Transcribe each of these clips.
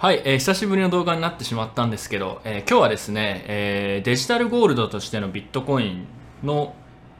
はい、えー、久しぶりの動画になってしまったんですけど、えー、今日はですね、えー、デジタルゴールドとしてのビットコインの、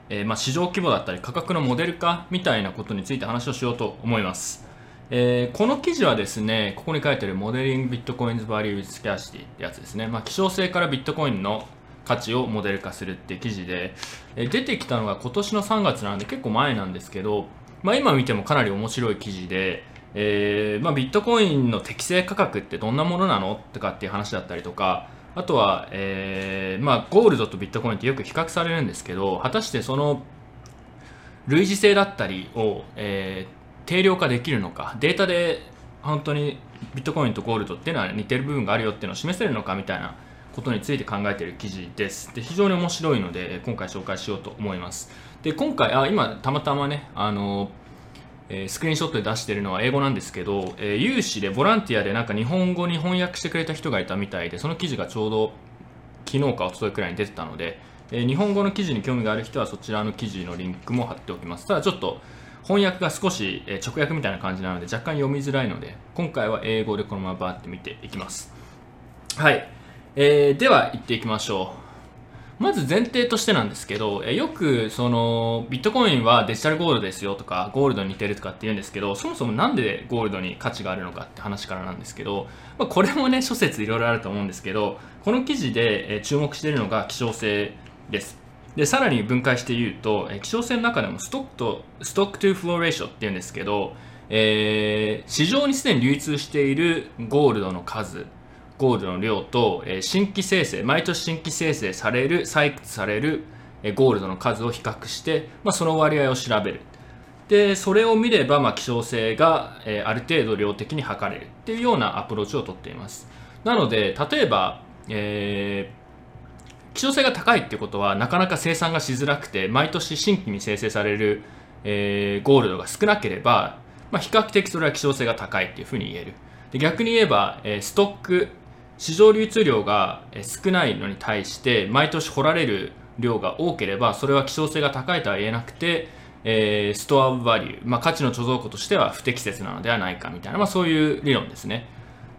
えまあ、市場規模だったり価格のモデル化みたいなことについて話をしようと思います。えこの記事はですね、ここに書いてあるモデリングビットコインズバリュースキャシティってやつですね。まあ、希少性からビットコインの価値をモデル化するって記事で、え出てきたのが今年の3月なんで結構前なんですけど、まあ、今見てもかなり面白い記事で、えーまあ、ビットコインの適正価格ってどんなものなのとかっていう話だったりとかあとは、えーまあ、ゴールドとビットコインってよく比較されるんですけど果たしてその類似性だったりを、えー、定量化できるのかデータで本当にビットコインとゴールドっていうのは似てる部分があるよっていうのを示せるのかみたいなことについて考えている記事です。で非常に面白いので今回紹介しようと思います。で今回あ今たまたまねあのえ、スクリーンショットで出してるのは英語なんですけど、え、有志でボランティアでなんか日本語に翻訳してくれた人がいたみたいでその記事がちょうど昨日か一昨日くらいに出てたので、え、日本語の記事に興味がある人はそちらの記事のリンクも貼っておきます。ただちょっと翻訳が少し、直訳みたいな感じなので若干読みづらいので今回は英語でこのままバーって見ていきます。はい、えー、では行っていきましょう。まず前提としてなんですけど、よくそのビットコインはデジタルゴールドですよとかゴールドに似てるとかって言うんですけどそもそもなんでゴールドに価値があるのかって話からなんですけど、まあ、これもね諸説いろいろあると思うんですけどこの記事で、注目しているのが希少性です。でさらに分解して言うと、希少性の中でもストックとストックトゥフローレーションっていうんですけど、えー、市場にすでに流通しているゴールドの数ゴールドの量と、え新規生成毎年新規生成される採掘される、えゴールドの数を比較して、まあ、その割合を調べる。でそれを見れば、まあ、希少性が、えある程度量的に測れる。っていうようなアプローチをとっています。なので例えば、えー、希少性が高いってことはなかなか生産がしづらくて毎年新規に生成される、えー、ゴールドが少なければ、まあ、比較的それは希少性が高いっていうふうに言える。で逆に言えば、えー、ストック市場流通量が少ないのに対して毎年掘られる量が多ければそれは希少性が高いとは言えなくて、え、ストアバリュー、まあ、価値の貯蔵庫としては不適切なのではないかみたいな、まあ、そういう理論ですね。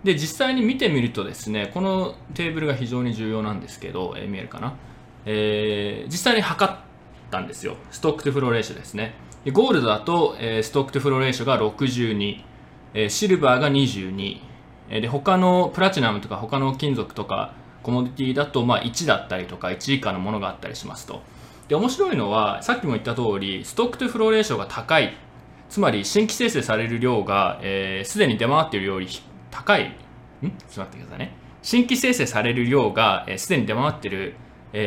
で実際に見てみるとですねこのテーブルが非常に重要なんですけど、えー、見えるかな、えー、実際に測ったんですよ。 stock to flow ratio ですね。ゴールドだと、え、 stock to flow ratio が62、え、シルバーが22で他のプラチナムとか他の金属とかコモディティだとまあ1だったりとか1以下のものがあったりしますと。で面白いのはさっきも言った通り stock to flow ratio が高い。つまり新規生成される量がすで、えー、に出回っているより高い。ん？ちょっと待ってくださいね。新規生成される量がすで、えー、に出回っている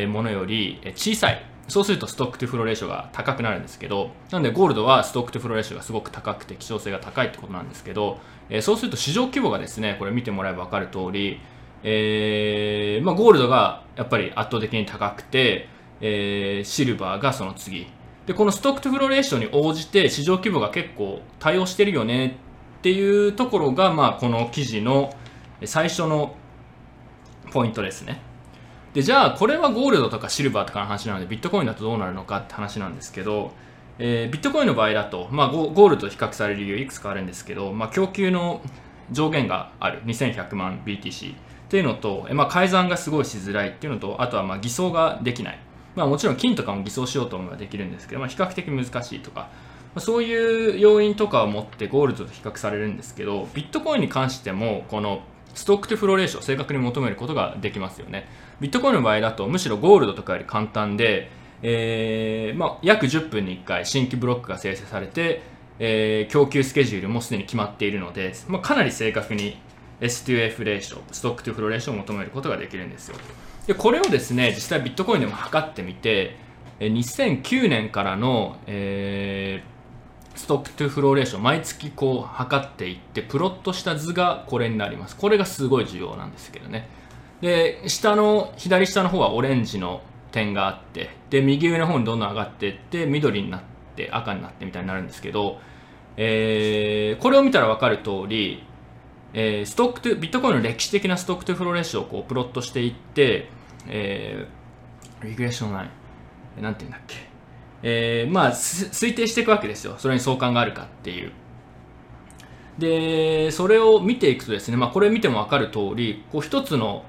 ものより小さい。そうすると stock to flow ratio が高くなるんですけど、なんでゴールドは stock to flow ratio がすごく高くて希少性が高いってことなんですけど、えー、そうすると市場規模がですね、これ見てもらえば分かる通り、えー、まあ、ゴールドがやっぱり圧倒的に高くて、えー、シルバーがその次。で、この stock to flow ratio に応じて市場規模が結構対応してるよねっていうところが、まあ、この記事の最初のポイントですね。でじゃあこれはゴールドとかシルバーとかの話なのでビットコインだとどうなるのかって話なんですけど、えー、ビットコインの場合だと、まあ、ゴールドと比較される理由いくつかあるんですけど、まあ、供給の上限がある。2100万 BTC っていうのと、まあ、改ざんがすごいしづらいっていうのとあとはまあ偽装ができない、まあ、もちろん金とかも偽装しようと思えばできるんですけど、まあ、比較的難しいとか、そういう要因とかを持ってゴールドと比較されるんですけどビットコインに関してもこのstock to flow ratio を正確に求めることができますよね。ビットコインの場合だとむしろゴールドとかより簡単で、えーまあ、約10分に1回新規ブロックが生成されて、えー、供給スケジュールもすでに決まっているので、まあ、かなり正確に S2F レーションストックトゥフローレーションを求めることができるんですよ。でこれをですね実際ビットコインでも測ってみて2009年からの、えー、 stock to flow ratio 毎月こう測っていってプロットした図がこれになります。これがすごい重要なんですけどね。で下の左下の方はオレンジの点があってで右上の方にどんどん上がっていって緑になって赤になってみたいになるんですけど、えー、これを見たら分かる通り、えー、ストックトゥビットコインの歴史的なストックトゥフローレーションをこうプロットしていって、えー、リグレーションラインなんて言うんだっけ？えー、まあ推定していくわけですよ。それに相関があるかっていう。でそれを見ていくとですね、まあ、これ見ても分かる通りこう一つの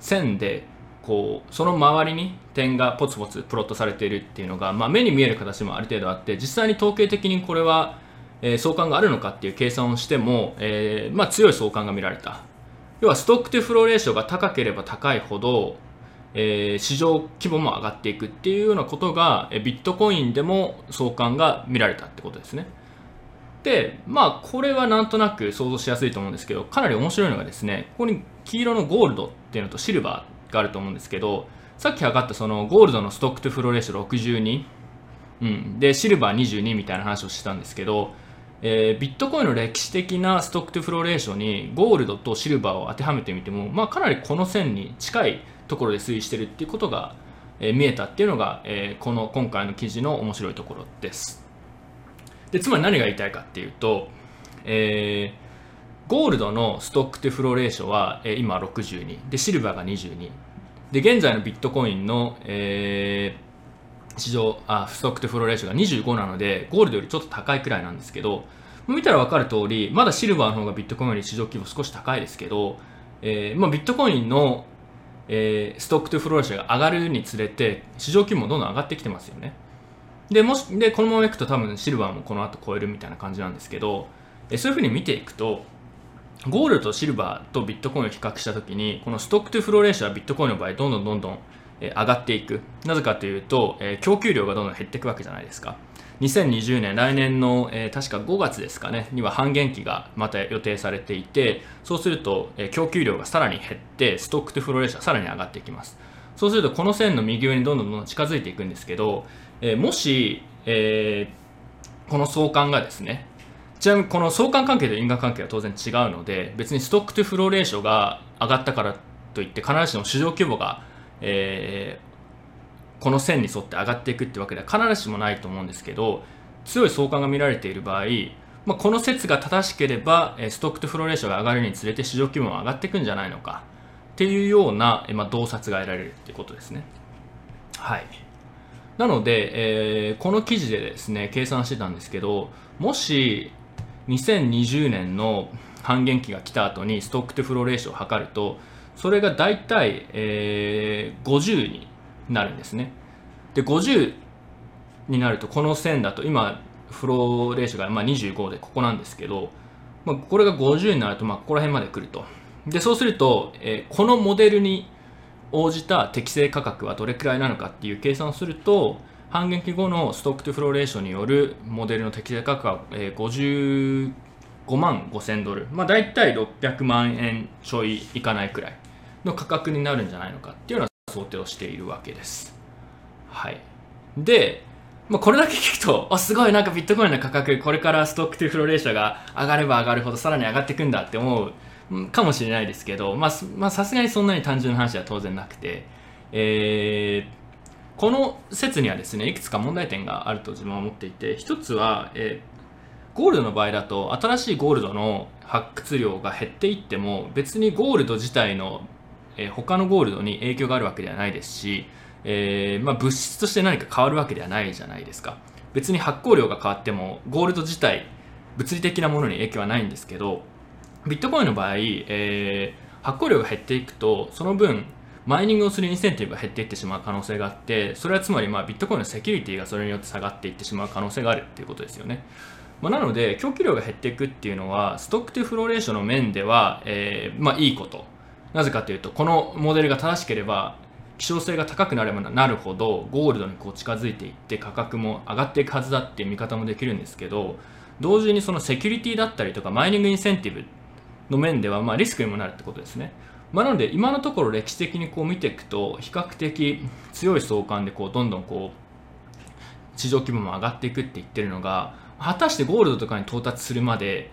線でこうその周りに点がポツポツプロットされているっていうのが、まあ、目に見える形もある程度あって実際に統計的にこれは、えー、相関があるのかっていう計算をしても、えーまあ、強い相関が見られた。要はストックとフローレーションが高ければ高いほど、えー、市場規模も上がっていくっていうようなことが、えビットコインでも相関が見られたってことですね。でまあこれはなんとなく想像しやすいと思うんですけどかなり面白いのがですねここに黄色のゴールドっていうのとシルバーがあると思うんですけどさっき測ったそのゴールドのストックとフローレーション62、うん、でシルバー22みたいな話をしてたんですけど、えー、ビットコインの歴史的なストックとフローレーションにゴールドとシルバーを当てはめてみても、まあ、かなりこの線に近いところで推移してるっていうことが、え、見えたっていうのが、え、この今回の記事の面白いところです。でつまり何が言いたいかっていうと、えー、ゴールドのストックとフローレーションは、え、今62でシルバーが22で現在のビットコインの、えー、市場あストックとフローレーションが25なのでゴールドよりちょっと高いくらいなんですけど見たら分かる通りまだシルバーの方がビットコインより市場規模少し高いですけど、えーまあ、ビットコインの、えー、ストックとフローレーションが上がるにつれて市場規模もどんどん上がってきてますよね。でもしでこのままいくと多分シルバーもこの後超えるみたいな感じなんですけどえそういうふうに見ていくとゴールドとシルバーとビットコインを比較したときにこの stock to flow ratio はビットコインの場合どんどんどんどん上がっていく。なぜかというと、え供給量がどんどん減っていくわけじゃないですか。2020年来年の、えー、確か5月ですかねには半減期がまた予定されていてそうすると、えー、供給量がさらに減って stock to flow ratio はさらに上がっていきます。そうするとこの線の右上にどんどんどんどん近づいていくんですけど、えー、もし、えー、この相関がですねちなみにこの相関関係と因果関係は当然違うので別にストックとフローレーションが上がったからといって必ずしも市場規模が、えー、この線に沿って上がっていくってわけでは必ずしもないと思うんですけど強い相関が見られている場合、まあ、この説が正しければストックとフローレーションが上がるにつれて市場規模も上がっていくんじゃないのかっていうような、まあ、洞察が得られるってことですね。はい。なので、えー、この記事でですね、計算してたんですけど、もし2020年の半減期が来た後にストックとフローレーションを測ると、それが大体、えー、50になるんですね。で、50になると、この線だと、今、フローレーションがまあ25でここなんですけど、まあ、これが50になると、まあ、ここら辺まで来ると。でそうすると、えー、このモデルに応じた適正価格はどれくらいなのかっていう計算をすると半減期後のストックトゥフローレーションによるモデルの適正価格は、えー、55万5000ドル、まあ、大体600万円ちょいいかないくらいの価格になるんじゃないのかっていうのは想定をしているわけです。はい、で、まあ、これだけ聞くとあすごいなんかビットコインの価格これからストックトゥフローレーションが上がれば上がるほどさらに上がっていくんだって思うかもしれないですけど、まあ、さすがにそんなに単純な話は当然なくて、えー、この説にはですね、いくつか問題点があると自分は思っていて、一つは、えー、ゴールドの場合だと、新しいゴールドの発掘量が減っていっても、別にゴールド自体の、えー、他のゴールドに影響があるわけではないですし、えーまあ、物質として何か変わるわけではないじゃないですか。別に発酵量が変わっても、ゴールド自体、物理的なものに影響はないんですけど、ビットコインの場合、えー、発行量が減っていくと、その分、マイニングをするインセンティブが減っていってしまう可能性があって、それはつまりまあビットコインのセキュリティがそれによって下がっていってしまう可能性があるっていうことですよね。まあ、なので、供給量が減っていくっていうのは、ストックというフローレーションの面では、えー、まあいいこと。なぜかというと、このモデルが正しければ、希少性が高くなればなるほど、ゴールドにこう近づいていって価格も上がっていくはずだっていう見方もできるんですけど、同時にそのセキュリティだったりとか、マイニングインセンティブの面ではまあリスクにもなるってことですね。まあ、なので今のところ歴史的にこう見ていくと比較的強い相関でこうどんどんこう市場規模も上がっていくって言ってるのが果たしてゴールドとかに到達するまで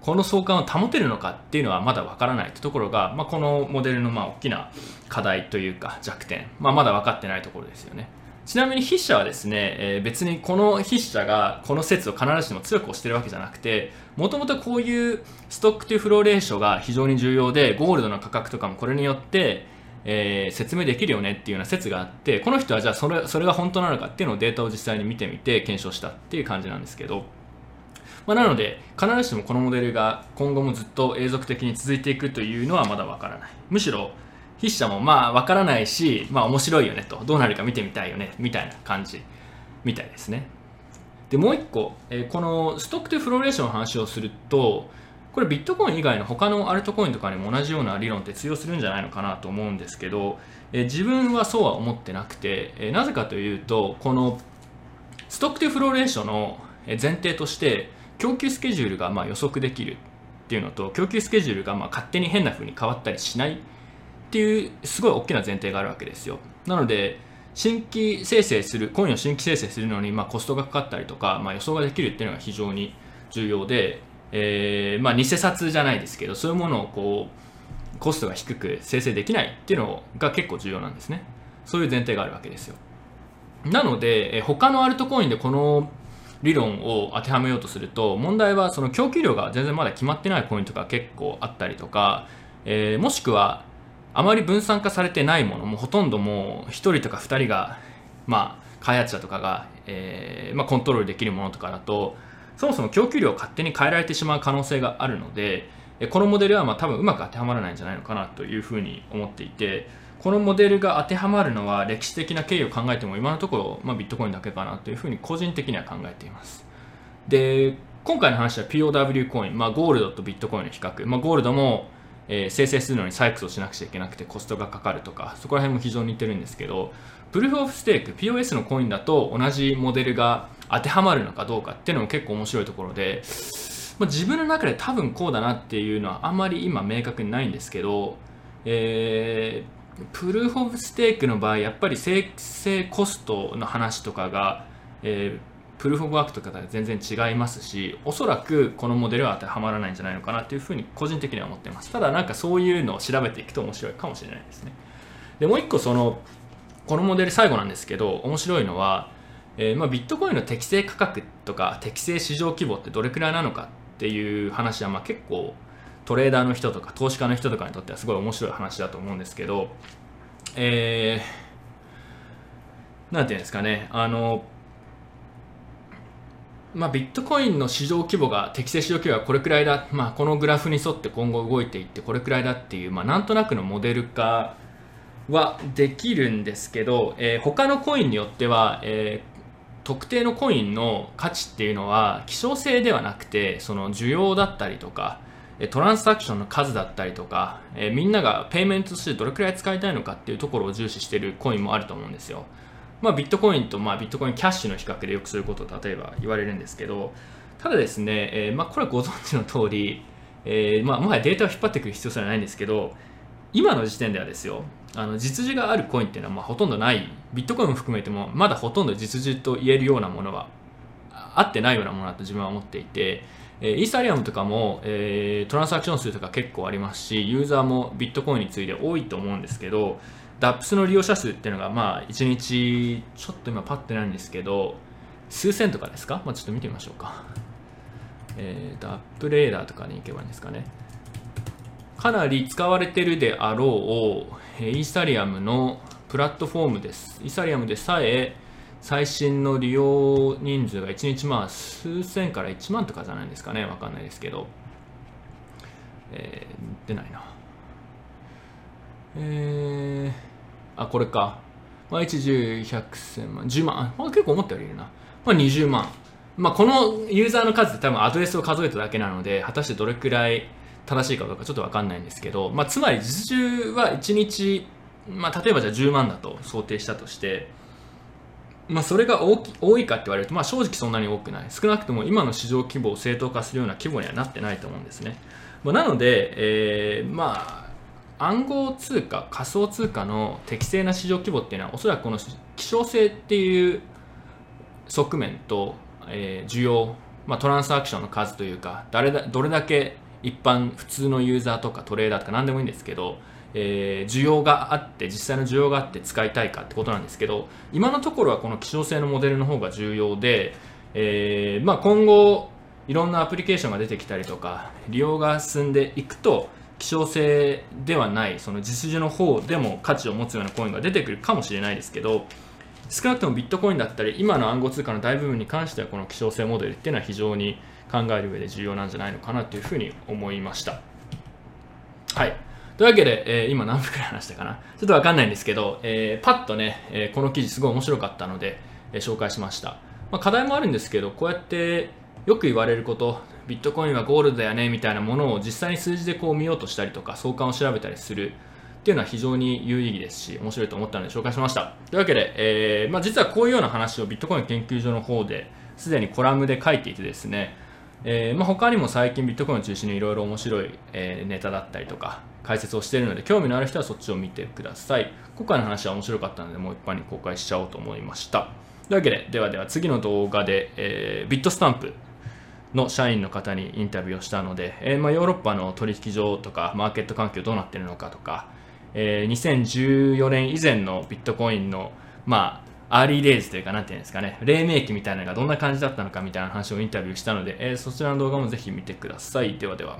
この相関を保てるのかっていうのはまだわからないってところが、まあ、このモデルのまあ大きな課題というか弱点、まあ、まだ分かってないところですよね。ちなみに筆者はですね、えー、別にこの筆者がこの説を必ずしも強く推してるわけじゃなくて、もともとこういうストックというフローレーションが非常に重要で、ゴールドの価格とかもこれによって、えー、説明できるよねっていうような説があって、この人はじゃあそれそれが本当なのかっていうのをデータを実際に見てみて検証したっていう感じなんですけど、まあ、なので必ずしもこのモデルが今後もずっと永続的に続いていくというのはまだわからない。むしろ筆者もまあわからないしまあ面白いよねとどうなるか見てみたいよねみたいな感じみたいですね。でもう一個、え、このストックとフローレーションの話をするとこれビットコイン以外の他のアルトコインとかにも同じような理論って通用するんじゃないのかなと思うんですけど、え、自分はそうは思ってなくて、え、なぜかというとこのストックとフローレーションの前提として供給スケジュールがま予測できるっていうのと供給スケジュールがま勝手に変な風に変わったりしないっていうすごい大きな前提があるわけですよ。なので新規生成するコインを新規生成するのにまコストがかかったりとか、まあ、予想ができるっていうのが非常に重要で、え、まあ、偽札じゃないですけどそういうものをこうコストが低く生成できないっていうのが結構重要なんですね。そういう前提があるわけですよ。なので、え他のアルトコインでこの理論を当てはめようとすると問題はその供給量が全然まだ決まってないコインとか結構あったりとか、えー、もしくはあまり分散化されてないものもほとんどもう1人とか2人が、まあ、開発者とかが、えー、まあ、コントロールできるものとかだとそもそも供給量を勝手に変えられてしまう可能性があるのでこのモデルはま多分うまく当てはまらないんじゃないのかなというふうに思っていてこのモデルが当てはまるのは歴史的な経緯を考えても今のところ、まあ、ビットコインだけかなというふうに個人的には考えています。で、今回の話は POW コイン、まあ、ゴールドとビットコインの比較、まあ、ゴールドも、えー、生成するのに採掘をしなくちゃいけなくてコストがかかるとか、そこら辺も非常に似てるんですけど、プルーフオフステーク、POS のコインだと同じモデルが当てはまるのかどうかっていうのも結構面白いところで、まあ、自分の中で多分こうだなっていうのはあんまり今明確にないんですけど、えープルーフ・オブ・ステークの場合やっぱり生成コストの話とかが、えー、プルーフ・オブ・ワークとかと全然違いますしおそらくこのモデルは当てはまらないんじゃないのかなというふうに個人的には思ってます。ただなんかそういうのを調べていくと面白いかもしれないですね。でもう一個そのこのモデル最後なんですけど面白いのは、えー、まあ、ビットコインの適正価格とか適正市場規模ってどれくらいなのかっていう話はまあ結構トレーダーの人とか投資家の人とかにとってはすごい面白い話だと思うんですけど、えー、なんていうんですかね、あの、まあ、ビットコインの市場規模が、適正市場規模がこれくらいだ、まあ、このグラフに沿って今後動いていってこれくらいだっていう、まあ、なんとなくのモデル化はできるんですけど、えー、他のコインによっては、えー、特定のコインの価値っていうのは希少性ではなくてその需要だったりとかトランスアクションの数だったりとか、えみんながペイメントとしてどれくらい使いたいのかっていうところを重視してるコインもあると思うんですよ。まあ、ビットコインと、まあ、ビットコインキャッシュの比較でよくすることを例えば言われるんですけど、ただですね、え、まあ、これはご存知の通り、えー、まあ、もはやデータを引っ張ってくる必要すらないんですけど、今の時点ではですよ、あの実需があるコインっていうのはまあほとんどない、ビットコインも含めても、まだほとんど実需と言えるようなものはあってないようなものだと自分は思っていて、えイーサリアムとかも、えー、トランサクション数とか結構ありますし、ユーザーもビットコインについて多いと思うんですけど、DAPS の利用者数っていうのが、まあ、1日、ちょっと今パッてないんですけど、数千とかですか？まあ、ちょっと見てみましょうか。えー、DAP レーダーとかに行けばいいんですかね。かなり使われてるであろう、イーサリアムのプラットフォームです。イーサリアムでさえ、最新の利用人数が1日まあ数千から1万とかじゃないですかね、わかんないですけど、えー、出ないな。えー、あ、これか。まあ、1、10、100、1000万、10万、あ、結構思ったよりいるな。まあ、20万。まあ、このユーザーの数って多分アドレスを数えただけなので、果たしてどれくらい正しいかどうかちょっとわかんないんですけど、まあ、つまり実習は1日、まあ、例えばじゃあ10万だと想定したとして、まあ、それが大き多いかって言われると、まあ、正直そんなに多くない。少なくとも今の市場規模を正当化するような規模にはなってないと思うんですね、まあ、なので、えー、まあ暗号通貨仮想通貨の適正な市場規模っていうのはおそらくこの希少性っていう側面と、えー、需要、まあ、トランスアクションの数というか誰だどれだけ一般普通のユーザーとかトレーダーとか何でもいいんですけどえー、需要があって実際の需要があって使いたいかってことなんですけど今のところはこの希少性のモデルの方が重要で、えーまあ、今後いろんなアプリケーションが出てきたりとか利用が進んでいくと希少性ではないその実需の方でも価値を持つようなコインが出てくるかもしれないですけど少なくともビットコインだったり今の暗号通貨の大部分に関してはこの希少性モデルっていうのは非常に考える上で重要なんじゃないのかなというふうに思いました。はい。というわけで、えー、今何分くらい話したかな？ちょっとわかんないんですけど、えー、パッとね、えー、この記事すごい面白かったので、え紹介しました、まあ、課題もあるんですけどこうやってよく言われることビットコインはゴールドだよねみたいなものを実際に数字でこう見ようとしたりとか相関を調べたりするっていうのは非常に有意義ですし面白いと思ったので紹介しました。というわけで、えまあ、実はこういうような話をビットコイン研究所の方ですでにコラムで書いていてですね、えーまあ、他にも最近ビットコインを中心にいろいろ面白い、え、ネタだったりとか解説をしているので興味のある人はそっちを見てください今回の話は面白かったのでもう一般に公開しちゃおうと思いましたというわけでではでは次の動画で、えー、ビットスタンプの社員の方にインタビューをしたので、えー、まあ、ヨーロッパの取引所とかマーケット環境どうなってるのかとか、えー、2014年以前のビットコインの、まあ、アーリーレイズというか、なんていうんですかね、黎明期みたいなのがどんな感じだったのかみたいな話をインタビューしたので、えー、そちらの動画もぜひ見てください。ではでは。